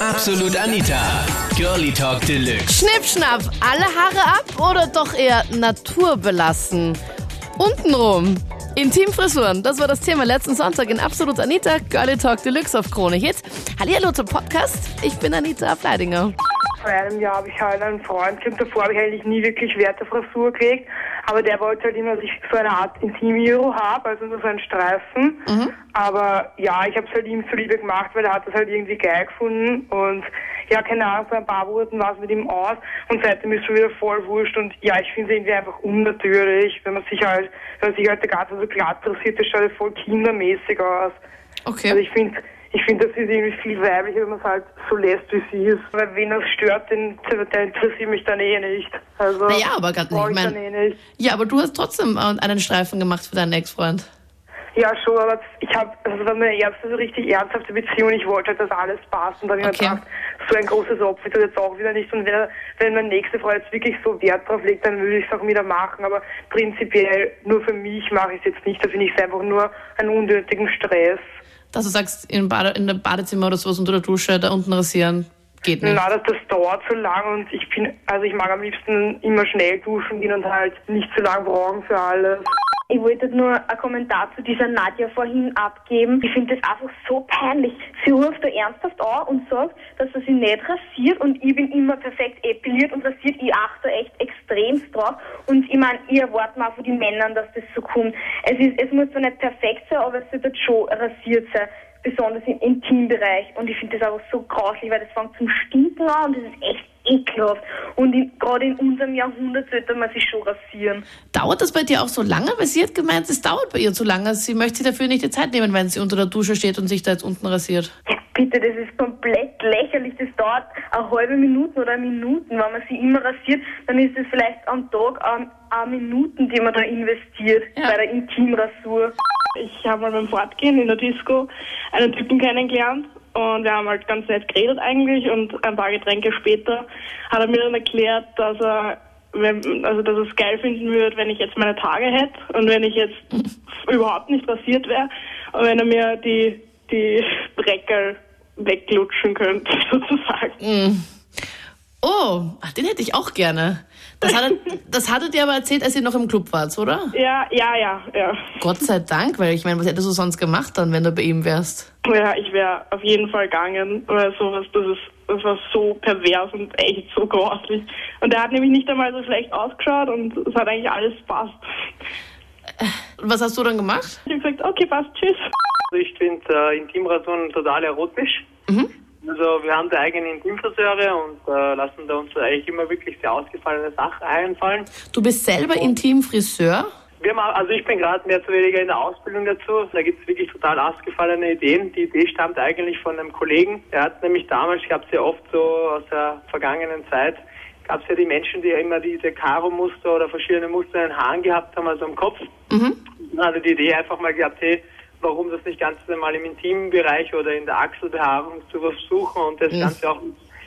Absolut Anita. Girlie Talk Deluxe. Schnipp, schnapp, alle Haare ab oder doch eher naturbelassen? Untenrum. Intimfrisuren, das war das Thema letzten Sonntag in Absolut Anita, Girlie Talk Deluxe auf Krone Hit. Hallihallo zum Podcast, ich bin Anita Fleidinger. Vor einem Jahr habe ich halt einen Freund gehabt, davor habe ich eigentlich nie wirklich Wert auf Frisur gelegt, aber der wollte halt immer, dass ich so eine Art Intim-Euro habe, also nur so einen Streifen. Aber ja, ich habe es halt ihm zuliebe gemacht, weil er hat das halt irgendwie geil gefunden und ja, keine Ahnung, vor ein paar Monaten war es mit ihm aus und seitdem ist es schon wieder voll wurscht und ja, ich finde es irgendwie einfach unnatürlich, wenn man sich halt, wenn man sich halt der ganze so glatt rasiert, das schaut ja voll kindermäßig aus. Okay. Also ich finde, ich finde, das ist irgendwie viel weiblicher, wenn man es halt so lässt, wie sie ist. Weil wen das stört, den, der interessiert mich dann eh nicht. Also, Naja, aber gerade nicht. Ich mein- eh nicht. Ja, aber du hast trotzdem äh, einen Streifen gemacht für deinen Ex-Freund. Ja, schon, aber ich habe, also das war meine erste so richtig ernsthafte Beziehung. Ich wollte halt, dass alles passt. Und dann habe ich Okay. mir gedacht, so ein großes Opfer ist das jetzt auch wieder nicht. Und wenn, wenn mein nächster Freund jetzt wirklich so Wert drauf legt, dann würde ich es auch wieder machen. Aber prinzipiell nur für mich mache ich es jetzt nicht. Da finde ich es einfach nur einen unnötigen Stress. Dass du sagst, in, Bade, in der Badezimmer oder sowas unter der Dusche da unten rasieren, geht nicht. Na, das, das dauert so lang und ich bin, also ich mag am liebsten immer schnell duschen gehen und halt nicht zu lang brauchen für alles. Ich wollte nur einen Kommentar zu dieser Nadja vorhin abgeben. Ich finde das einfach so peinlich. Sie ruft da ernsthaft an und sagt, dass sie sich nicht rasiert und ich bin immer perfekt epiliert und rasiert. Ich achte echt extremst drauf. Und ich meine, ich erwarte mal von den Männern, dass das so kommt. Es, ist, es muss zwar nicht perfekt sein, aber es sollte schon rasiert sein. Besonders im Intimbereich. Und ich finde das einfach so grauslich, weil das fängt zum Stinken an und das ist echt ekelhaft. Und gerade in unserem Jahrhundert sollte man sich schon rasieren. Dauert das bei dir auch so lange? Weil sie hat gemeint, es dauert bei ihr zu lange. Sie möchte sich dafür nicht die Zeit nehmen, wenn sie unter der Dusche steht und sich da jetzt unten rasiert. Ja, bitte, das ist komplett lächerlich. Das dauert eine halbe Minute oder Minuten. Wenn man sie immer rasiert, dann ist es vielleicht am Tag eine Minuten, die man da investiert Ja. bei der Intimrasur. Ich habe mal beim Fortgehen in der Disco einen Typen kennengelernt und wir haben halt ganz nett geredet eigentlich und ein paar Getränke später hat er mir dann erklärt, dass er wenn, also dass er es geil finden würde, wenn ich jetzt meine Tage hätte und wenn ich jetzt überhaupt nicht rasiert wäre und wenn er mir die die Breckel weglutschen könnte sozusagen. Oh, ach, den hätte ich auch gerne. Das hat, er, das hattet ihr aber erzählt, als ihr noch im Club wart, oder? Ja, ja, ja, ja. Gott sei Dank, weil ich meine, was hättest du sonst gemacht dann, wenn du bei ihm wärst? Ja, ich wäre auf jeden Fall gegangen, weil sowas, das ist, das war so pervers und echt so grauslich. Und er hat nämlich nicht einmal so schlecht ausgeschaut und es hat eigentlich alles passt. Und was hast du dann gemacht? Ich habe gesagt, okay, passt, tschüss. Ich finde äh, Intimrasuren total erotisch. Also wir haben da eigene Intimfriseure und äh, lassen da uns eigentlich immer wirklich sehr ausgefallene Sachen einfallen. Du bist selber Intimfriseur? Wir haben, also ich bin gerade mehr oder weniger in der Ausbildung dazu. Da gibt es wirklich total ausgefallene Ideen. Die Idee stammt eigentlich von einem Kollegen. Der hat nämlich damals, gab es ja oft so aus der vergangenen Zeit, gab es ja die Menschen, die ja immer diese Karo-Muster oder verschiedene Muster in den Haaren gehabt haben, also am Kopf. Mhm. Dann hatte die Idee einfach mal gehabt, hey, warum das nicht ganz mal im Intimbereich oder in der Achselbehaarung zu versuchen und das Ganze auch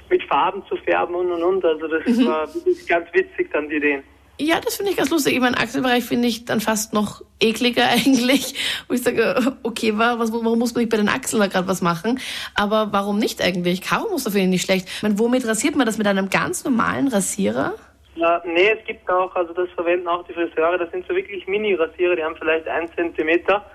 mit, Farben zu färben und und und. Also das war wirklich ganz witzig dann die Ideen. Ja, das finde ich ganz lustig. Ich meine, Achselbereich finde ich dann fast noch ekliger eigentlich, wo ich sage, okay, wa- was, warum muss man nicht bei den Achseln da gerade was machen? Aber warum nicht eigentlich? Karo-Muster finde ich nicht schlecht. Ich meine, womit rasiert man das? Mit einem ganz normalen Rasierer? Ja, nee, es gibt auch, also das verwenden auch die Friseure, das sind so wirklich Mini-Rasierer, die haben vielleicht einen Zentimeter.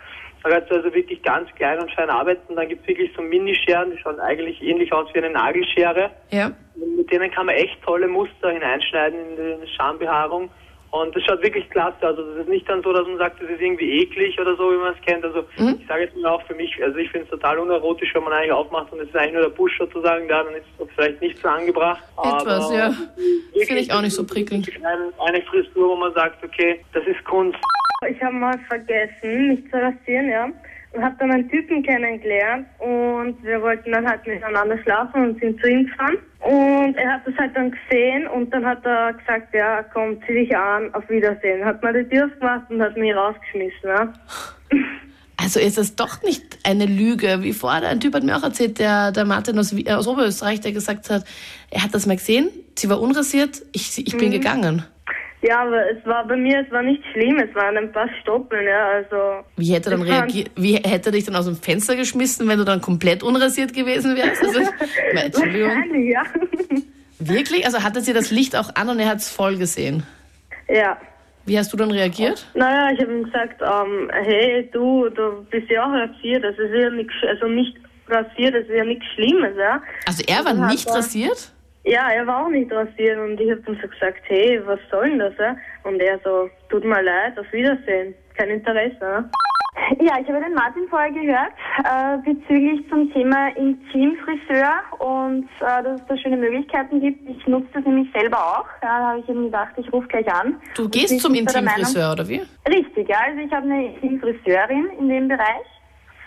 Da kannst du also wirklich ganz klein und fein arbeiten. Dann gibt es wirklich so Minischeren, die schauen eigentlich ähnlich aus wie eine Nagelschere. Ja. Mit denen kann man echt tolle Muster hineinschneiden in die Schambehaarung. Und das schaut wirklich klasse aus. Also das ist nicht dann so, dass man sagt, das ist irgendwie eklig oder so, wie man es kennt. Also ich sage jetzt mal auch für mich, also ich finde es total unerotisch, wenn man eigentlich aufmacht und es ist eigentlich nur der Busch sozusagen da, dann ist es vielleicht nicht so angebracht. Etwas, Aber ja. Finde ich auch nicht so prickelnd. Eine Frisur, wo man sagt, okay, das ist Kunst. Ich habe mal vergessen, mich zu rasieren, ja. Und habe dann einen Typen kennengelernt und wir wollten dann halt miteinander schlafen und sind zu ihm gefahren. Und er hat das halt dann gesehen und dann hat er gesagt, ja, komm, zieh dich an, auf Wiedersehen. Hat mal die Tür aufgemacht und hat mich rausgeschmissen, ja. Also ist es doch nicht eine Lüge. Wie vorher, ein Typ hat mir auch erzählt, der, der Martin aus, äh, aus Oberösterreich, der gesagt hat, er hat das mal gesehen, sie war unrasiert, ich, ich bin gegangen. Ja, aber es war bei mir, es war nicht schlimm, es waren ein paar Stoppeln, ja, also. Wie hätte er dann reagiert? Wie hätte er dich dann aus dem Fenster geschmissen, wenn du dann komplett unrasiert gewesen wärst? Also. Wahrscheinlich, ja. Wirklich? Also hatte sie das Licht auch an und er hat es voll gesehen. ja. Wie hast du dann reagiert? Naja, ich habe ihm gesagt, ähm, hey, du, du bist ja auch rasiert, das ist ja nichts, also nicht rasiert, das ist ja nichts Schlimmes, ja. Also er war hat nicht er- rasiert? Ja, er war auch nicht rasiert und ich habe dann so gesagt, hey, was soll denn das, ja? Und er so, tut mir leid, auf Wiedersehen, kein Interesse, ja. Ja, ich habe den Martin vorher gehört äh, bezüglich zum Thema Intimfriseur und äh, dass es da schöne Möglichkeiten gibt. Ich nutze das nämlich selber auch. Ja, da habe ich eben gedacht, ich rufe gleich an. Du gehst zum Intimfriseur, oder wie? Richtig, ja. Also ich habe eine Intimfriseurin in dem Bereich.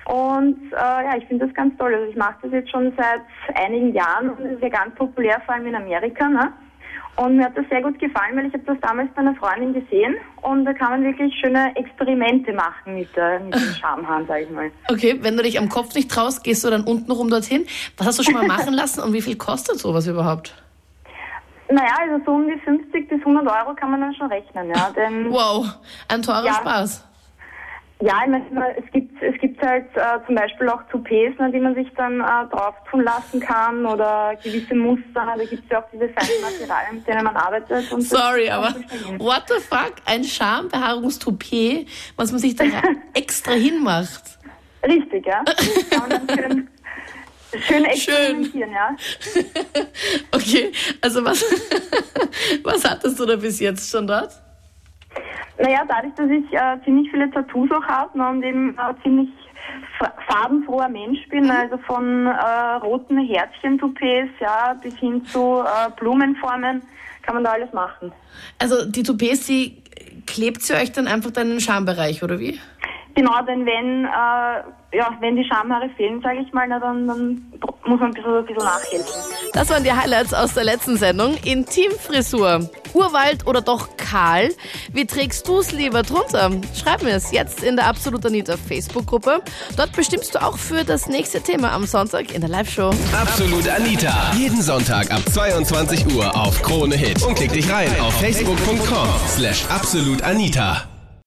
Und äh, ja, ich finde das ganz toll. Also ich mache das jetzt schon seit einigen Jahren und das ist ja ganz populär, vor allem in Amerika. Ne? Und mir hat das sehr gut gefallen, weil ich habe das damals bei einer Freundin gesehen und da kann man wirklich schöne Experimente machen mit, der, mit dem Schamhahn, sage ich mal. Okay, wenn du dich am Kopf nicht traust, gehst du dann unten rum dorthin. Was hast du schon mal machen lassen und wie viel kostet sowas überhaupt? Naja, also so um die 50 bis 100 Euro kann man dann schon rechnen, ja. Denn Wow, ein teurer Ja. Spaß. Ja, ich meine, es gibt, es gibt halt äh, zum Beispiel auch Toupets, ne, die man sich dann äh, drauf tun lassen kann oder gewisse Muster. Da gibt es ja auch diese feinen Materialien, mit denen man arbeitet. Sorry, aber what the fuck? Ein Schambehaarungstoupet, was man sich da extra hinmacht. Richtig, ja. Schön, schön experimentieren, ja. Okay, also was, was hattest du da bis jetzt schon dort? Naja, dadurch, dass ich äh, ziemlich viele Tattoos auch habe ne, und eben äh, ziemlich fa- farbenfroher Mensch bin, also von äh, roten Herzchen-Toupets ja, bis hin zu äh, Blumenformen, kann man da alles machen. Also die Toupets, die klebt sie euch dann einfach dann in den Schambereich, oder wie? Genau, denn wenn, äh, ja, wenn die Schamhaare fehlen, sage ich mal, na, dann, dann muss man ein bisschen, ein bisschen nachhelfen. Das waren die Highlights aus der letzten Sendung. Intimfrisur. Urwald oder doch kahl? Wie trägst du es lieber drunter? Schreib mir es jetzt in der Absolut Anita Facebook-Gruppe. Dort bestimmst du auch für das nächste Thema am Sonntag in der Live-Show. Absolut Anita. Jeden Sonntag ab 22 Uhr auf Krone Hit. Und klick dich rein auf facebook.com slash absolutanita.